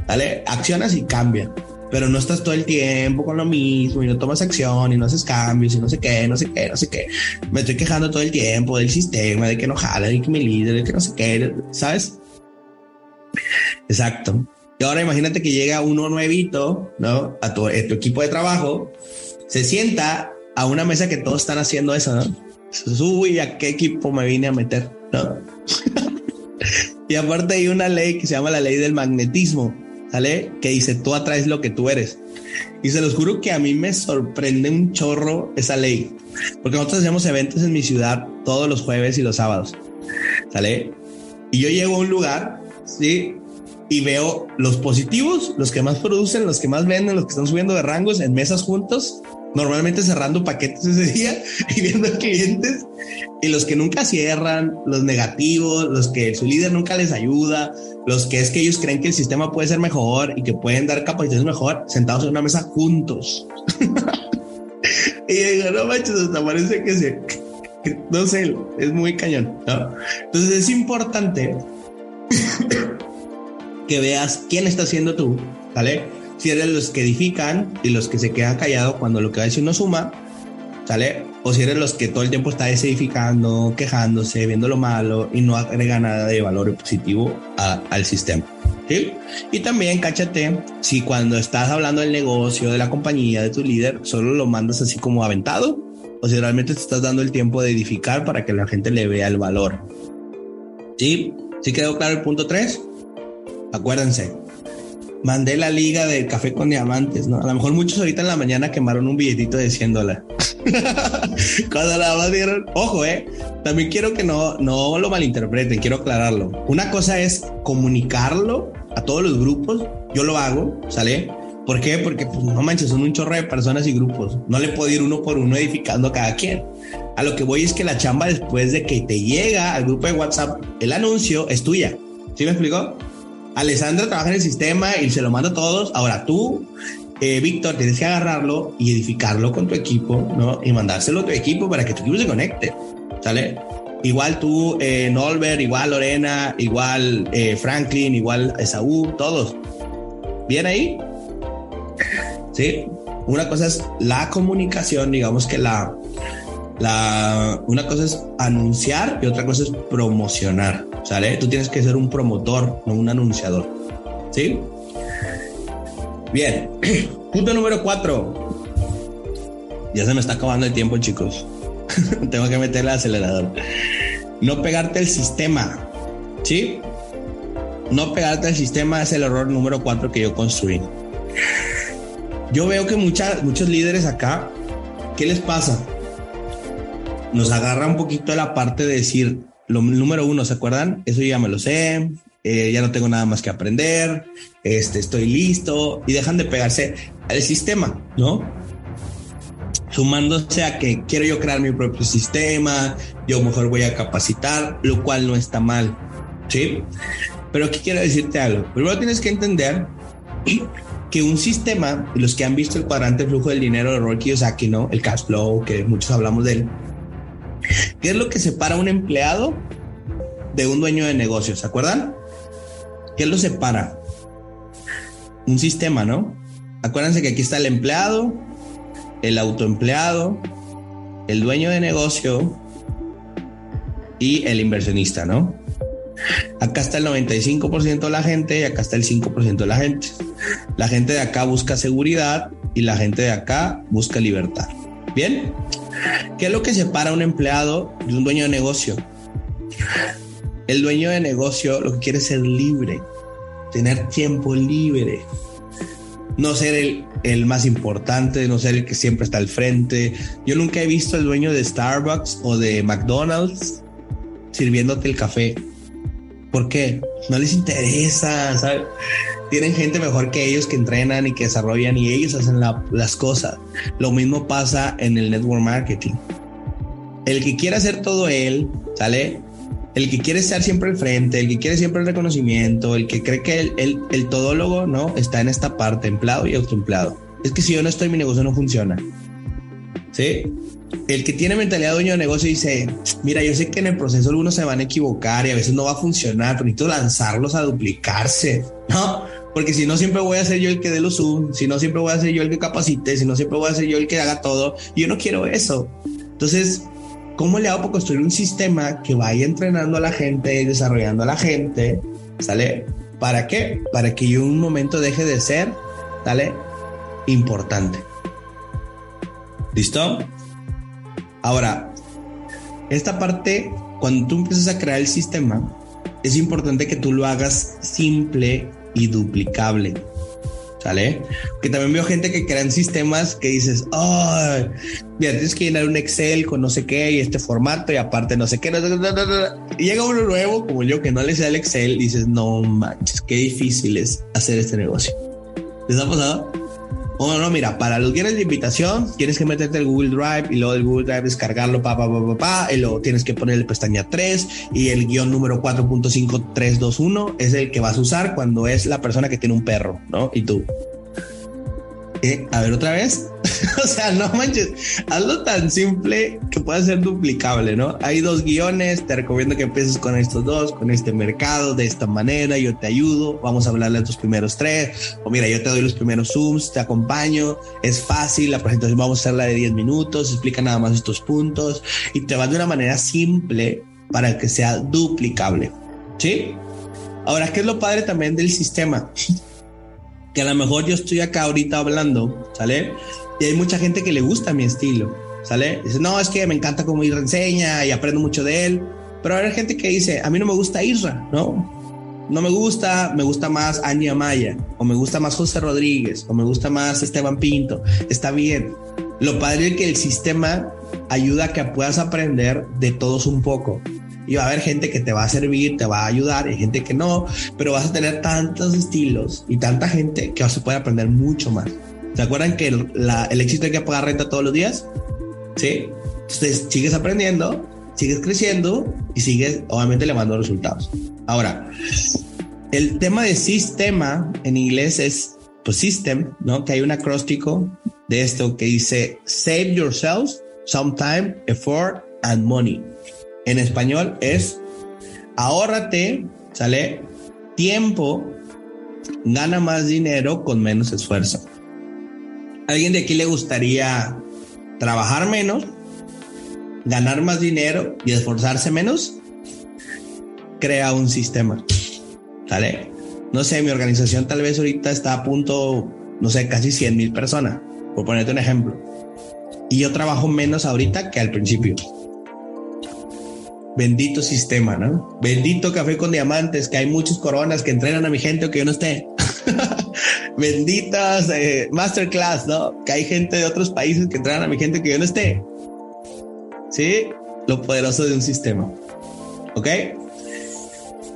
¿vale? Accionas y cambia pero no estás todo el tiempo con lo mismo y no tomas acción y no haces cambios y no sé qué, no sé qué, no sé qué. Me estoy quejando todo el tiempo del sistema, de que no jala, de que mi líder, de que no sé qué, ¿sabes? Exacto. Y ahora imagínate que llega uno nuevito, ¿no? A tu, equipo de trabajo, se sienta a una mesa que todos están haciendo eso, ¿no? Uy, ¿a qué equipo me vine a meter? ¿No? y aparte hay una ley que se llama la ley del magnetismo ¿sale? Que dice, tú atraes lo que tú eres. Y se los juro que a mí me sorprende un chorro esa ley, porque nosotros hacemos eventos en mi ciudad todos los jueves y los sábados, ¿sale? Y yo llego a un lugar, ¿sí? Y veo los positivos, los que más producen, los que más venden, los que están subiendo de rangos en mesas juntos, normalmente cerrando paquetes ese día y viendo clientes y los que nunca cierran, los negativos, los que su líder nunca les ayuda, los que es que ellos creen que el sistema puede ser mejor y que pueden dar capacitación mejor sentados en una mesa juntos. y digo, no manches, hasta parece que se, no sé, es muy cañón. Entonces es importante que veas quién está siendo tú, ¿vale? Si eres los que edifican y los que se quedan callados cuando lo que va a decir no suma, ¿sale? O si eres los que todo el tiempo está desedificando, quejándose, viendo lo malo y no agrega nada de valor positivo al sistema. ¿sí? Y también cáchate si cuando estás hablando del negocio, de la compañía, de tu líder, solo lo mandas así como aventado o si realmente te estás dando el tiempo de edificar para que la gente le vea el valor. ¿Sí? ¿Sí quedó claro el punto 3? Acuérdense, mandé la liga de café con diamantes, ¿no? A lo mejor muchos ahorita en la mañana quemaron un billetito de 100 dólares. Cuando la más dieron, ojo, eh, también quiero que no, no lo malinterpreten, quiero aclararlo. Una cosa es comunicarlo a todos los grupos, yo lo hago, ¿sale? ¿Por qué? Porque pues, no manches, son un chorro de personas y grupos. No le puedo ir uno por uno edificando a cada quien. A lo que voy es que la chamba después de que te llega al grupo de WhatsApp el anuncio es tuya. ¿Sí me explicó? Alessandra trabaja en el sistema y se lo manda a todos. Ahora tú, eh, Víctor, tienes que agarrarlo y edificarlo con tu equipo, ¿no? Y mandárselo a tu equipo para que tu equipo se conecte, ¿sale? Igual tú, eh, Nolbert, igual Lorena, igual eh, Franklin, igual Esaú, todos. ¿Bien ahí? Sí. Una cosa es la comunicación, digamos que la, la, una cosa es anunciar y otra cosa es promocionar, ¿sale? Tú tienes que ser un promotor, no un anunciador, ¿sí? Bien, punto número cuatro. Ya se me está acabando el tiempo, chicos. Tengo que meter el acelerador. No pegarte el sistema, ¿sí? No pegarte al sistema es el error número cuatro que yo construí. yo veo que muchos líderes acá, ¿qué les pasa? Nos agarra un poquito la parte de decir, lo número uno, ¿se acuerdan? Eso ya me lo sé, eh, ya no tengo nada más que aprender, este, estoy listo y dejan de pegarse al sistema, ¿no? Sumándose a que quiero yo crear mi propio sistema, yo mejor voy a capacitar, lo cual no está mal, ¿sí? Pero aquí quiero decirte algo. Primero tienes que entender que un sistema, los que han visto el cuadrante flujo del dinero de Robert Kiyosaki, ¿no? El cash flow, que muchos hablamos de él. ¿Qué es lo que separa a un empleado de un dueño de negocio? ¿Se acuerdan? ¿Qué lo separa? Un sistema, ¿no? Acuérdense que aquí está el empleado, el autoempleado, el dueño de negocio y el inversionista, ¿no? Acá está el 95% de la gente y acá está el 5% de la gente. La gente de acá busca seguridad y la gente de acá busca libertad. Bien, ¿qué es lo que separa a un empleado de un dueño de negocio? El dueño de negocio lo que quiere es ser libre, tener tiempo libre, no ser el, el, más importante, no ser el que siempre está al frente. Yo nunca he visto al dueño de Starbucks o de McDonald's sirviéndote el café. ¿Por qué? No les interesa, ¿sabes? Tienen gente mejor que ellos que entrenan y que desarrollan y ellos hacen las cosas. Lo mismo pasa en el network marketing. El que quiere hacer todo él, ¿sale? El que quiere estar siempre al frente, el que quiere siempre el reconocimiento, el que cree que el, el todólogo, ¿no? Está en esta parte, empleado y autoempleado. Es que si yo no estoy, mi negocio no funciona. ¿Sí? El que tiene mentalidad dueño de negocio dice, mira, yo sé que en el proceso algunos se van a equivocar y a veces no va a funcionar, pero necesito lanzarlos a duplicarse, ¿no? Porque si no, siempre voy a ser yo el que dé los Zoom, si no, siempre voy a ser yo el que capacite, si no, siempre voy a ser yo el que haga todo. Yo no quiero eso. Entonces, ¿cómo le hago para construir un sistema que vaya entrenando a la gente, desarrollando a la gente? ¿Sale? ¿Para qué? Para que yo un momento deje de ser, ¿sale? Importante. ¿Listo? Ahora, esta parte, cuando tú empiezas a crear el sistema, es importante que tú lo hagas simple y duplicable. ¿Sale? Que también veo gente que crean sistemas que dices, ay, mira, tienes que llenar un Excel con no sé qué y este formato y aparte no sé qué. y llega uno nuevo como yo que no le sea el Excel y dices, no manches, qué difícil es hacer este negocio. ¿Les ha pasado? Oh, no, mira, para los guiones de invitación tienes que meterte el Google Drive y luego del Google Drive descargarlo, pa, pa, pa, pa, y luego tienes que poner el pestaña 3 y el guion número 4.5321 es el que vas a usar cuando es la persona que tiene un perro, ¿no? Y tú. ¿Eh? A ver otra vez. o sea, no manches, hazlo tan simple que pueda ser duplicable, ¿no? Hay dos guiones, te recomiendo que empieces con estos dos, con este mercado, de esta manera, yo te ayudo, vamos a hablarle a tus primeros tres, o mira, yo te doy los primeros Zooms, te acompaño, es fácil, la presentación vamos a hacerla de 10 minutos, explica nada más estos puntos y te va de una manera simple para que sea duplicable, ¿sí? Ahora, ¿qué es lo padre también del sistema? que a lo mejor yo estoy acá ahorita hablando, ¿sale? Y hay mucha gente que le gusta mi estilo, ¿sale? Dice, no, es que me encanta cómo Isra enseña y aprendo mucho de él. Pero hay gente que dice, a mí no me gusta Isra, ¿no? No me gusta, me gusta más Andy Amaya, o me gusta más José Rodríguez, o me gusta más Esteban Pinto. Está bien. Lo padre es que el sistema ayuda a que puedas aprender de todos un poco. Y va a haber gente que te va a servir, te va a ayudar, y gente que no, pero vas a tener tantos estilos y tanta gente que vas a poder aprender mucho más. ¿Se acuerdan que el, el éxito hay que pagar renta todos los días? Sí. Entonces sigues aprendiendo, sigues creciendo y sigues obviamente levando resultados. Ahora, el tema de sistema en inglés es pues system, ¿no? Que hay un acróstico de esto que dice save yourself some time, effort and money. En español es ahórrate, sale tiempo, gana más dinero con menos esfuerzo alguien de aquí le gustaría trabajar menos, ganar más dinero y esforzarse menos? Crea un sistema. ¿Sale? No sé, mi organización tal vez ahorita está a punto, no sé, casi 100 mil personas, por ponerte un ejemplo. Y yo trabajo menos ahorita que al principio. Bendito sistema, ¿no? Bendito café con diamantes, que hay muchos coronas que entrenan a mi gente o que yo no esté. benditas eh, masterclass, ¿no? Que hay gente de otros países que entran a mi gente que yo no esté. Sí, lo poderoso de un sistema. ¿Ok?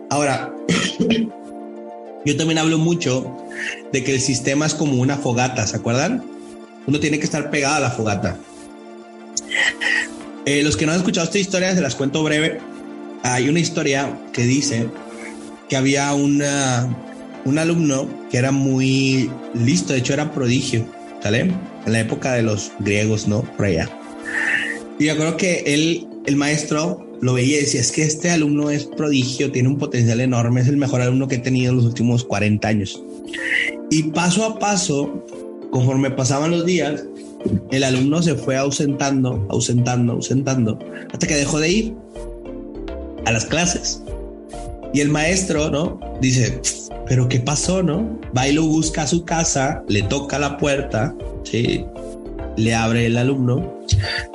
Ahora, yo también hablo mucho de que el sistema es como una fogata, ¿se acuerdan? Uno tiene que estar pegado a la fogata. Eh, los que no han escuchado esta historia, se las cuento breve. Hay una historia que dice que había una, un alumno que era muy listo, de hecho era prodigio, ¿sale? En la época de los griegos, ¿no? Por allá. Y yo creo que él, el maestro, lo veía y decía, es que este alumno es prodigio, tiene un potencial enorme, es el mejor alumno que he tenido en los últimos 40 años. Y paso a paso, conforme pasaban los días, el alumno se fue ausentando, ausentando, ausentando, hasta que dejó de ir a las clases. Y el maestro, ¿no? Dice, pero ¿qué pasó, no? Va y lo busca a su casa, le toca la puerta, ¿sí? Le abre el alumno,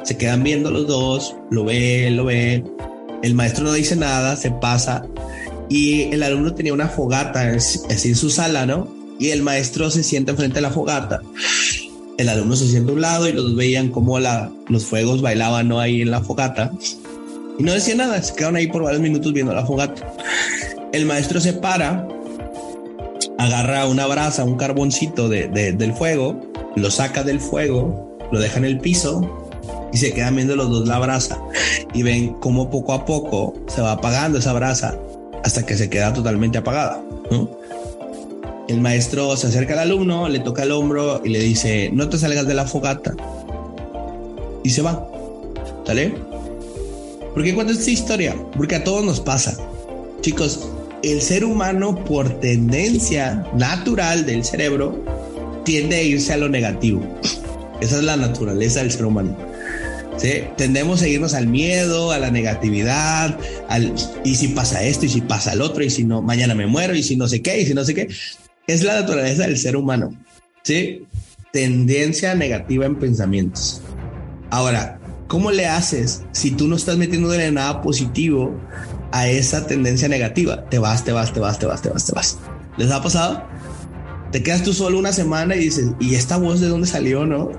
se quedan viendo los dos, lo ve, lo ve. El maestro no dice nada, se pasa. Y el alumno tenía una fogata así en su sala, ¿no? Y el maestro se sienta enfrente de la fogata el alumno se sienta a un lado y los veían como la, los fuegos bailaban ¿no? ahí en la fogata y no decía nada, se quedaron ahí por varios minutos viendo la fogata. El maestro se para, agarra una brasa, un carboncito de, del fuego, lo saca del fuego, lo deja en el piso y se quedan viendo los dos la brasa y ven cómo poco a poco se va apagando esa brasa hasta que se queda totalmente apagada. El maestro se acerca al alumno, le toca el hombro y le dice, no te salgas de la fogata. Y se va. ¿Sale? ¿Por qué cuento esta historia? Porque a todos nos pasa. Chicos, el ser humano por tendencia natural del cerebro tiende a irse a lo negativo. Esa es la naturaleza del ser humano. ¿Sí? Tendemos a irnos al miedo, a la negatividad, al y si pasa esto, y si pasa el otro, y si no, mañana me muero, y si no sé qué, y si no sé qué. Es la naturaleza del ser humano. ¿Sí? Tendencia negativa en pensamientos. Ahora, ¿cómo le haces si tú no estás metiéndole nada positivo a esa tendencia negativa? Te vas, te vas, te vas, te vas, te vas, te vas. ¿Les ha pasado? Te quedas tú solo una semana y dices, ¿y esta voz de dónde salió, no?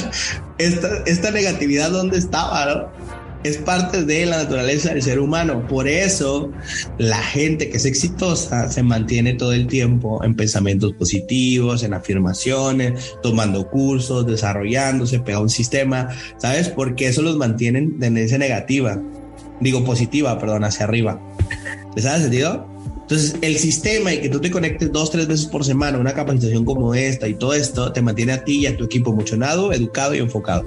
esta, esta negatividad, ¿dónde estaba, no? Es parte de la naturaleza del ser humano. Por eso la gente que es exitosa se mantiene todo el tiempo en pensamientos positivos, en afirmaciones, tomando cursos, desarrollándose, pega un sistema, ¿sabes? Porque eso los mantiene en tendencia negativa, digo positiva, perdón, hacia arriba. ¿Les ha sentido? Entonces, el sistema y que tú te conectes dos, tres veces por semana, una capacitación como esta y todo esto, te mantiene a ti y a tu equipo emocionado, educado y enfocado.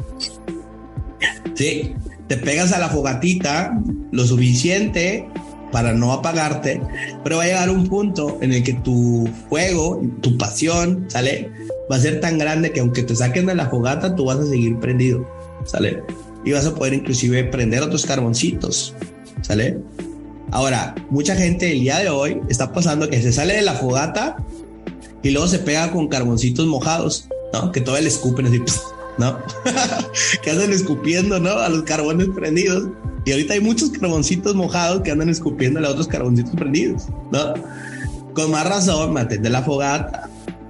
Sí, te pegas a la fogatita lo suficiente para no apagarte, pero va a llegar un punto en el que tu fuego, tu pasión, ¿sale? Va a ser tan grande que aunque te saquen de la fogata, tú vas a seguir prendido, ¿sale? Y vas a poder inclusive prender otros carboncitos, ¿sale? Ahora, mucha gente el día de hoy está pasando que se sale de la fogata y luego se pega con carboncitos mojados, ¿no? Que todo le escupen así. ¿no? que andan escupiendo, ¿no? A los carbones prendidos. Y ahorita hay muchos carboncitos mojados que andan escupiendo a otros carboncitos prendidos, ¿no? Con más razón, mantente la fogata,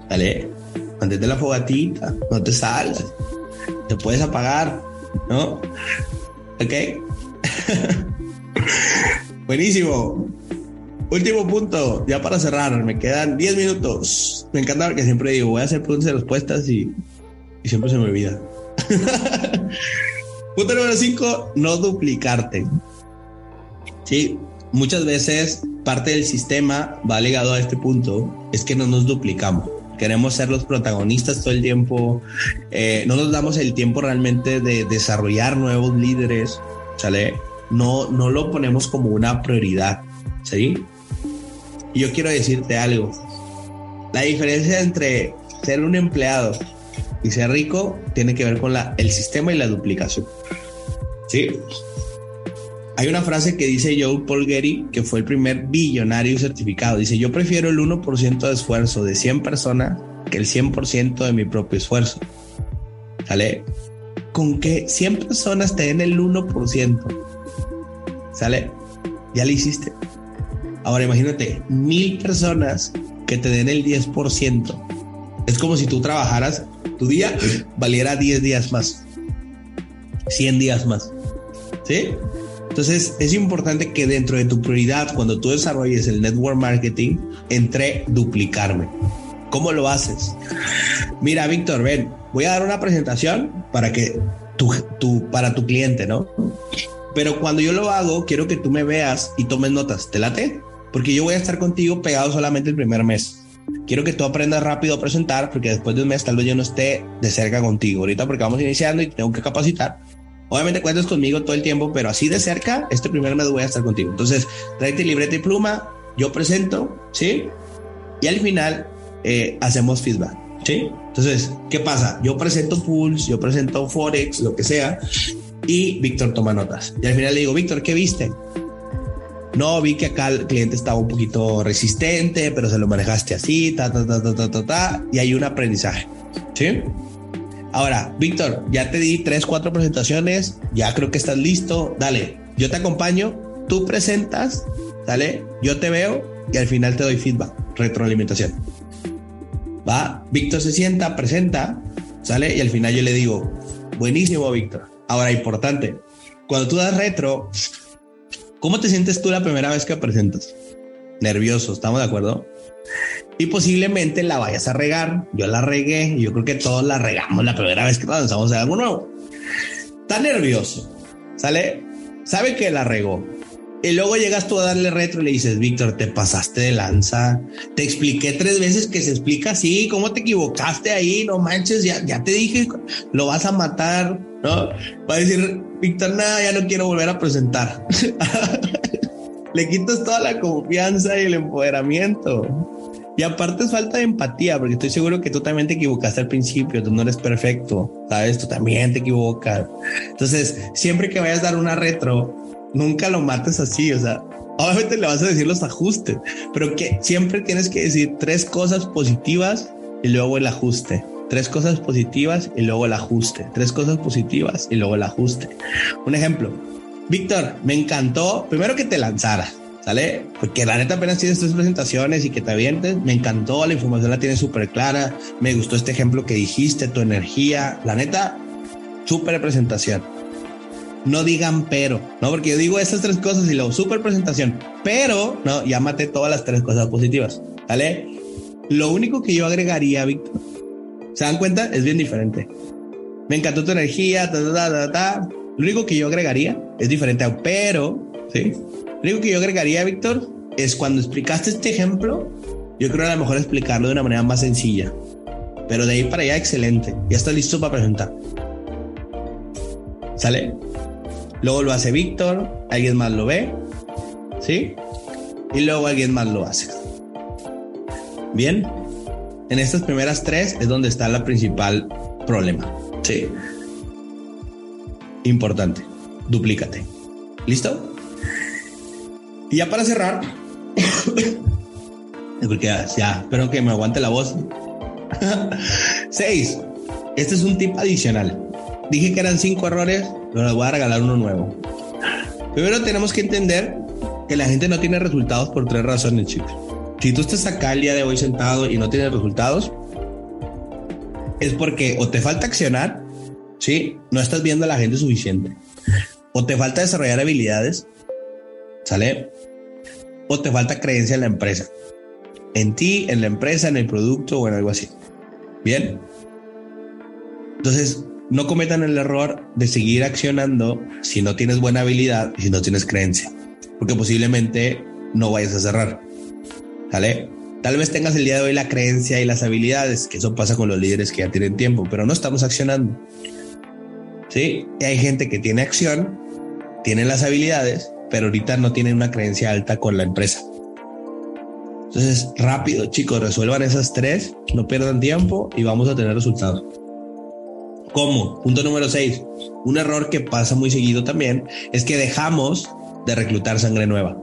¿vale? Mantente la fogatita, no te salgas, te puedes apagar, ¿no? ¿Ok? Buenísimo. Último punto, ya para cerrar, me quedan 10 minutos. Me encanta porque siempre digo, voy a hacer preguntas y respuestas y y siempre se me olvida. Punto número 5, no duplicarte. Sí, muchas veces parte del sistema va ligado a este punto, es que no nos duplicamos. Queremos ser los protagonistas todo el tiempo, eh, no nos damos el tiempo realmente de desarrollar nuevos líderes, ¿sale? No, no lo ponemos como una prioridad, ¿sí? Y yo quiero decirte algo. La diferencia entre ser un empleado y ser rico tiene que ver con la, el sistema y la duplicación. Sí. Hay una frase que dice Joe Paul Getty, que fue el primer billonario certificado. Dice, yo prefiero el 1% de esfuerzo de 100 personas que el 100% de mi propio esfuerzo. ¿Sale? Con que 100 personas te den el 1%. ¿Sale? Ya lo hiciste. Ahora imagínate, mil personas que te den el 10%. Es como si tú trabajaras, tu día valiera 10 días más, 100 días más. ¿Sí? Entonces es importante que dentro de tu prioridad, cuando tú desarrolles el network marketing, entre duplicarme. ¿Cómo lo haces? Mira, Víctor, ven, voy a dar una presentación para que tu, tu, para tu cliente, ¿no? Pero cuando yo lo hago, quiero que tú me veas y tomes notas. ¿Te late? Porque yo voy a estar contigo pegado solamente el primer mes. Quiero que tú aprendas rápido a presentar, porque después de un mes tal vez yo no esté de cerca contigo. Ahorita porque vamos iniciando y tengo que capacitar. Obviamente cuentas conmigo todo el tiempo, pero así de cerca, este primer mes voy a estar contigo. Entonces, tráete libreta y pluma, yo presento, ¿sí? Y al final eh, hacemos feedback, ¿sí? Entonces, ¿qué pasa? Yo presento pools, yo presento Forex, lo que sea, y Víctor toma notas. Y al final le digo, Víctor, ¿qué viste? No, vi que acá el cliente estaba un poquito resistente, pero se lo manejaste así, ta, ta, ta, ta, ta, ta, ta y hay un aprendizaje, ¿sí? Ahora, Víctor, ya te di tres, cuatro presentaciones, ya creo que estás listo. Dale, yo te acompaño, tú presentas, dale, yo te veo y al final te doy feedback, retroalimentación. Va, Víctor se sienta, presenta, sale y al final yo le digo, buenísimo, Víctor. Ahora, importante, cuando tú das retro, ¿cómo te sientes tú la primera vez que presentas? Nervioso, ¿estamos de acuerdo? y posiblemente la vayas a regar. Yo la regué, yo creo que todos la regamos la primera vez que lanzamos algo nuevo. Está nervioso, ¿sale? Sabe que la regó. Y luego llegas tú a darle retro y le dices, Víctor, te pasaste de lanza. Te expliqué tres veces que se explica así. ¿Cómo te equivocaste ahí? No manches, ya, ya te dije, lo vas a matar. No va a decir, Víctor, nada, ya no quiero volver a presentar. le quitas toda la confianza y el empoderamiento. Y aparte es falta de empatía, porque estoy seguro que tú también te equivocaste al principio, tú no eres perfecto, ¿sabes? Tú también te equivocas. Entonces, siempre que vayas a dar una retro, nunca lo mates así, o sea, obviamente le vas a decir los ajustes, pero que siempre tienes que decir tres cosas positivas y luego el ajuste. Tres cosas positivas y luego el ajuste. Tres cosas positivas y luego el ajuste. Un ejemplo. Víctor, me encantó primero que te lanzaras ¿sale? Porque la neta apenas tienes tres presentaciones y que te avientes, me encantó, la información la tienes súper clara, me gustó este ejemplo que dijiste, tu energía, la neta, súper presentación. No digan pero, ¿no? Porque yo digo esas tres cosas y luego súper presentación, pero, no, maté todas las tres cosas positivas, ¿sale? Lo único que yo agregaría, Víctor, ¿se dan cuenta? Es bien diferente. Me encantó tu energía, ta, ta, ta, ta, Lo único que yo agregaría es diferente pero, ¿sí? Lo único que yo agregaría, Víctor, es cuando explicaste este ejemplo, yo creo a lo mejor explicarlo de una manera más sencilla. Pero de ahí para allá, excelente. Ya está listo para presentar. ¿Sale? Luego lo hace Víctor, alguien más lo ve, ¿sí? Y luego alguien más lo hace. Bien, en estas primeras tres es donde está la principal problema. Sí. Importante, duplícate. ¿Listo? Y ya para cerrar, porque ya, ya, espero que me aguante la voz. Seis, este es un tip adicional. Dije que eran cinco errores, pero les voy a regalar uno nuevo. Primero tenemos que entender que la gente no tiene resultados por tres razones, chicos. Si tú estás acá el día de hoy sentado y no tienes resultados, es porque o te falta accionar, ¿sí? No estás viendo a la gente suficiente. O te falta desarrollar habilidades, ¿Sale? O te falta creencia en la empresa. En ti, en la empresa, en el producto o en algo así. Bien. Entonces, no cometan el error de seguir accionando si no tienes buena habilidad y si no tienes creencia. Porque posiblemente no vayas a cerrar. Tal vez tengas el día de hoy la creencia y las habilidades, que eso pasa con los líderes que ya tienen tiempo, pero no estamos accionando. Sí, y hay gente que tiene acción, tiene las habilidades, pero ahorita no tienen una creencia alta con la empresa. Entonces, rápido, chicos, resuelvan esas tres, no pierdan tiempo y vamos a tener resultados. ¿Cómo? Punto número seis. Un error que pasa muy seguido también es que dejamos de reclutar sangre nueva.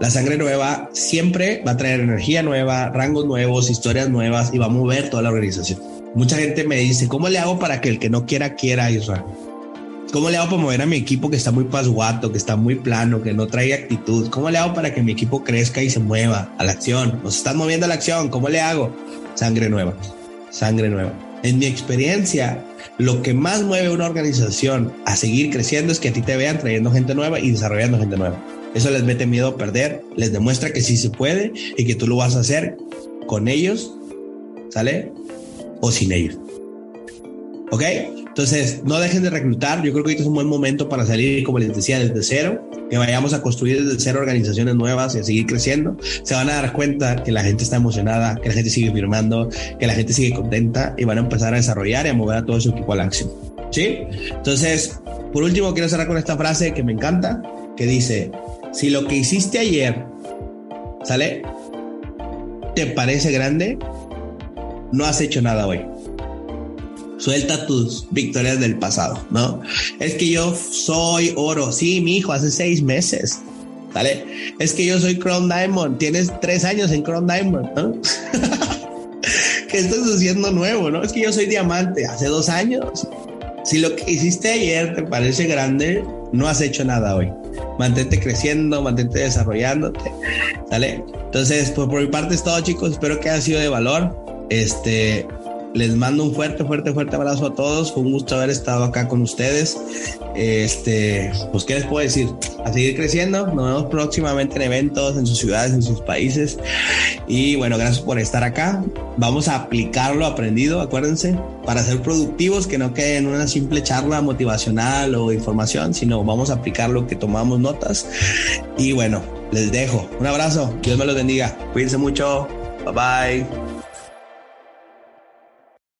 La sangre nueva siempre va a traer energía nueva, rangos nuevos, historias nuevas y va a mover toda la organización. Mucha gente me dice, ¿cómo le hago para que el que no quiera quiera Israel? ¿Cómo le hago para mover a mi equipo que está muy pasguato, que está muy plano, que no trae actitud? ¿Cómo le hago para que mi equipo crezca y se mueva a la acción? Nos están moviendo a la acción, ¿cómo le hago? sangre nueva, sangre nueva. En mi experiencia, lo que más mueve una organización a seguir creciendo es que a ti te vean trayendo gente nueva y desarrollando gente nueva. Eso les mete miedo a perder, les demuestra que sí se puede y que tú lo vas a hacer con ellos, ¿sale? O sin ellos. ¿Ok? Entonces, no dejen de reclutar. Yo creo que este es un buen momento para salir, como les decía, desde cero, que vayamos a construir desde cero organizaciones nuevas y a seguir creciendo. Se van a dar cuenta que la gente está emocionada, que la gente sigue firmando, que la gente sigue contenta y van a empezar a desarrollar y a mover a todo su equipo a la acción. ¿Sí? Entonces, por último, quiero cerrar con esta frase que me encanta, que dice, si lo que hiciste ayer, ¿sale? ¿Te parece grande? No has hecho nada hoy suelta tus victorias del pasado, ¿no? Es que yo soy oro, sí, mi hijo, hace seis meses, ¿vale? Es que yo soy Crown Diamond, tienes tres años en Crown Diamond, ¿no? ¿Qué estás haciendo nuevo, no? Es que yo soy diamante, hace dos años. Si lo que hiciste ayer te parece grande, no has hecho nada hoy. Mantente creciendo, mantente desarrollándote, ¿sale? Entonces, pues por mi parte es todo, chicos. Espero que haya sido de valor. Este, les mando un fuerte, fuerte, fuerte abrazo a todos. Fue un gusto haber estado acá con ustedes. Este, pues, ¿qué les puedo decir? A seguir creciendo. Nos vemos próximamente en eventos en sus ciudades, en sus países. Y bueno, gracias por estar acá. Vamos a aplicar lo aprendido, acuérdense, para ser productivos, que no quede en una simple charla motivacional o información, sino vamos a aplicar lo que tomamos notas. Y bueno, les dejo. Un abrazo. Dios me los bendiga. Cuídense mucho. Bye bye.